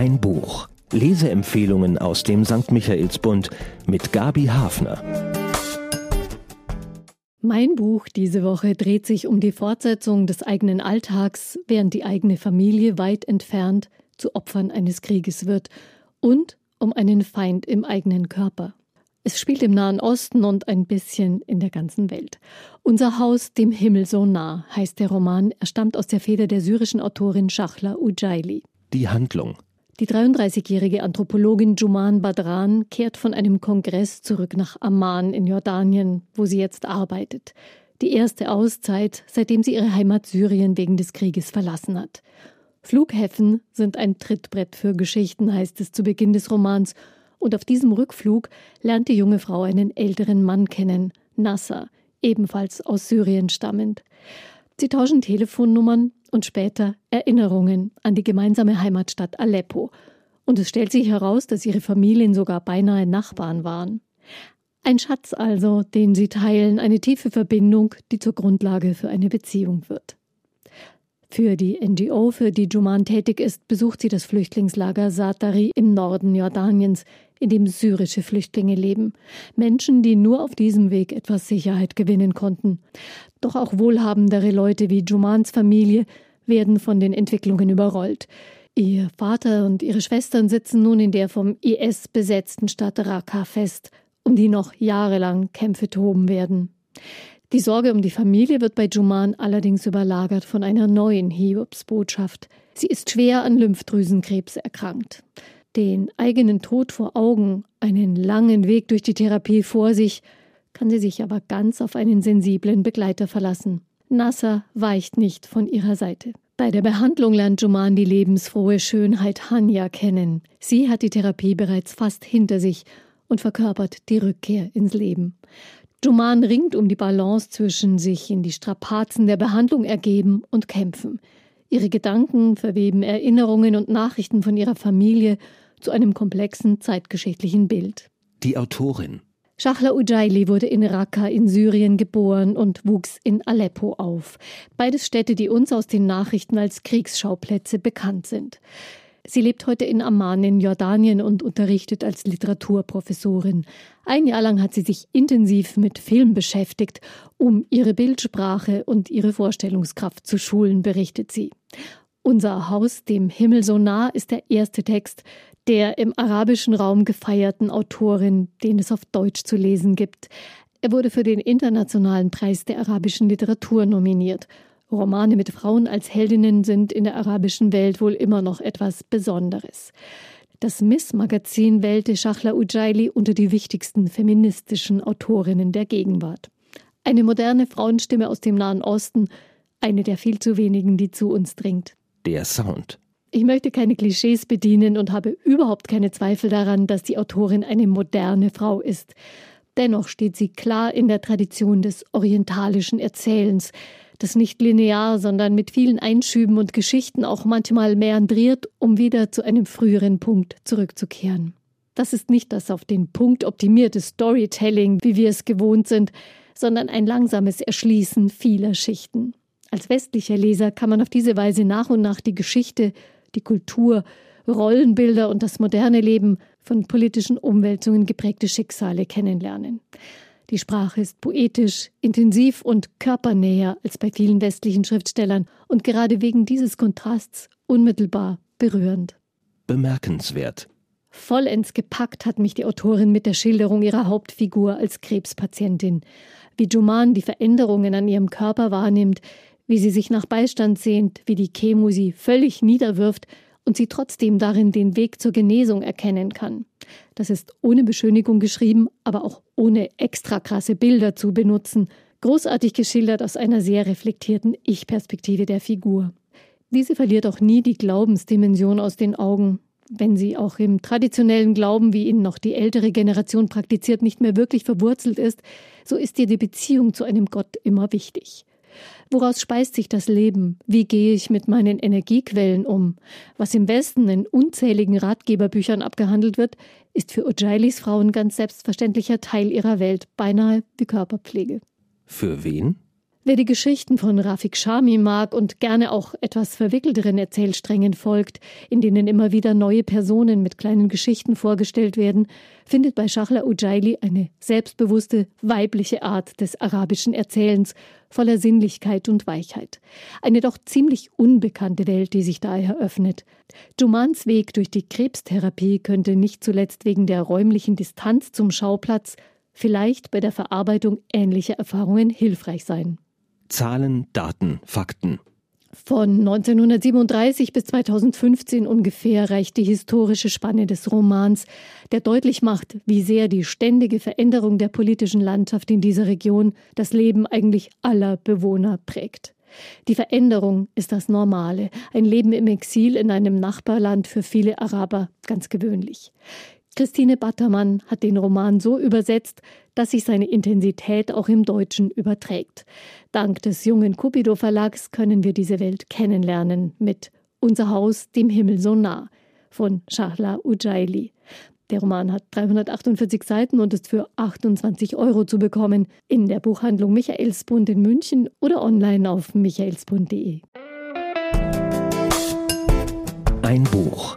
Ein Buch. Leseempfehlungen aus dem St. Michaelsbund mit Gabi Hafner. Mein Buch diese Woche dreht sich um die Fortsetzung des eigenen Alltags, während die eigene Familie weit entfernt zu Opfern eines Krieges wird und um einen Feind im eigenen Körper. Es spielt im Nahen Osten und ein bisschen in der ganzen Welt. Unser Haus dem Himmel so nah heißt der Roman. Er stammt aus der Feder der syrischen Autorin Shachla Ujaili. Die Handlung. Die 33-jährige Anthropologin Juman Badran kehrt von einem Kongress zurück nach Amman in Jordanien, wo sie jetzt arbeitet. Die erste Auszeit, seitdem sie ihre Heimat Syrien wegen des Krieges verlassen hat. Flughäfen sind ein Trittbrett für Geschichten, heißt es zu Beginn des Romans, und auf diesem Rückflug lernt die junge Frau einen älteren Mann kennen, Nasser, ebenfalls aus Syrien stammend. Sie tauschen Telefonnummern und später Erinnerungen an die gemeinsame Heimatstadt Aleppo. Und es stellt sich heraus, dass ihre Familien sogar beinahe Nachbarn waren. Ein Schatz also, den sie teilen, eine tiefe Verbindung, die zur Grundlage für eine Beziehung wird. Für die NGO, für die Juman tätig ist, besucht sie das Flüchtlingslager Satari im Norden Jordaniens, in dem syrische Flüchtlinge leben. Menschen, die nur auf diesem Weg etwas Sicherheit gewinnen konnten. Doch auch wohlhabendere Leute wie Jumans Familie werden von den Entwicklungen überrollt. Ihr Vater und ihre Schwestern sitzen nun in der vom IS besetzten Stadt Raqqa fest, um die noch jahrelang Kämpfe toben werden. Die Sorge um die Familie wird bei Juman allerdings überlagert von einer neuen Hiobsbotschaft. Sie ist schwer an Lymphdrüsenkrebs erkrankt. Den eigenen Tod vor Augen, einen langen Weg durch die Therapie vor sich, kann sie sich aber ganz auf einen sensiblen Begleiter verlassen. Nasser weicht nicht von ihrer Seite. Bei der Behandlung lernt Juman die lebensfrohe Schönheit Hanya kennen. Sie hat die Therapie bereits fast hinter sich und verkörpert die Rückkehr ins Leben. Juman ringt um die Balance zwischen sich in die Strapazen der Behandlung ergeben und kämpfen. Ihre Gedanken verweben Erinnerungen und Nachrichten von ihrer Familie zu einem komplexen zeitgeschichtlichen Bild. Die Autorin. Shachla Ujaili wurde in Raqqa in Syrien geboren und wuchs in Aleppo auf. Beides Städte, die uns aus den Nachrichten als Kriegsschauplätze bekannt sind. Sie lebt heute in Amman in Jordanien und unterrichtet als Literaturprofessorin. Ein Jahr lang hat sie sich intensiv mit Film beschäftigt, um ihre Bildsprache und ihre Vorstellungskraft zu schulen, berichtet sie. Unser Haus dem Himmel so nah ist der erste Text der im arabischen Raum gefeierten Autorin, den es auf Deutsch zu lesen gibt. Er wurde für den Internationalen Preis der arabischen Literatur nominiert Romane mit Frauen als Heldinnen sind in der arabischen Welt wohl immer noch etwas Besonderes. Das Miss-Magazin wählte Shachla Ujaili unter die wichtigsten feministischen Autorinnen der Gegenwart. Eine moderne Frauenstimme aus dem Nahen Osten, eine der viel zu wenigen, die zu uns dringt. Der Sound. Ich möchte keine Klischees bedienen und habe überhaupt keine Zweifel daran, dass die Autorin eine moderne Frau ist. Dennoch steht sie klar in der Tradition des orientalischen Erzählens, das nicht linear, sondern mit vielen Einschüben und Geschichten auch manchmal meandriert, um wieder zu einem früheren Punkt zurückzukehren. Das ist nicht das auf den Punkt optimierte Storytelling, wie wir es gewohnt sind, sondern ein langsames Erschließen vieler Schichten. Als westlicher Leser kann man auf diese Weise nach und nach die Geschichte, die Kultur, Rollenbilder und das moderne Leben von politischen Umwälzungen geprägte Schicksale kennenlernen. Die Sprache ist poetisch, intensiv und körpernäher als bei vielen westlichen Schriftstellern und gerade wegen dieses Kontrasts unmittelbar berührend. Bemerkenswert. Vollends gepackt hat mich die Autorin mit der Schilderung ihrer Hauptfigur als Krebspatientin. Wie Juman die Veränderungen an ihrem Körper wahrnimmt, wie sie sich nach Beistand sehnt, wie die Chemo sie völlig niederwirft und sie trotzdem darin den Weg zur Genesung erkennen kann. Das ist ohne Beschönigung geschrieben, aber auch ohne extra krasse Bilder zu benutzen. Großartig geschildert aus einer sehr reflektierten Ich-Perspektive der Figur. Diese verliert auch nie die Glaubensdimension aus den Augen. Wenn sie auch im traditionellen Glauben, wie ihn noch die ältere Generation praktiziert, nicht mehr wirklich verwurzelt ist, so ist ihr die Beziehung zu einem Gott immer wichtig. Woraus speist sich das Leben? Wie gehe ich mit meinen Energiequellen um? Was im Westen in unzähligen Ratgeberbüchern abgehandelt wird, ist für Ojailis Frauen ganz selbstverständlicher Teil ihrer Welt, beinahe wie Körperpflege. Für wen? Wer die Geschichten von Rafik Shami mag und gerne auch etwas verwickelteren Erzählsträngen folgt, in denen immer wieder neue Personen mit kleinen Geschichten vorgestellt werden, findet bei Shahla Ujaili eine selbstbewusste, weibliche Art des arabischen Erzählens, voller Sinnlichkeit und Weichheit. Eine doch ziemlich unbekannte Welt, die sich da eröffnet. Jumans Weg durch die Krebstherapie könnte nicht zuletzt wegen der räumlichen Distanz zum Schauplatz vielleicht bei der Verarbeitung ähnlicher Erfahrungen hilfreich sein. Zahlen, Daten, Fakten. Von 1937 bis 2015 ungefähr reicht die historische Spanne des Romans, der deutlich macht, wie sehr die ständige Veränderung der politischen Landschaft in dieser Region das Leben eigentlich aller Bewohner prägt. Die Veränderung ist das Normale, ein Leben im Exil in einem Nachbarland für viele Araber ganz gewöhnlich. Christine Battermann hat den Roman so übersetzt, dass sich seine Intensität auch im Deutschen überträgt. Dank des jungen Cupido Verlags können wir diese Welt kennenlernen mit Unser Haus dem Himmel so nah von Shahla Ujaili. Der Roman hat 348 Seiten und ist für 28 Euro zu bekommen in der Buchhandlung Michaelsbund in München oder online auf michaelsbund.de. Ein Buch.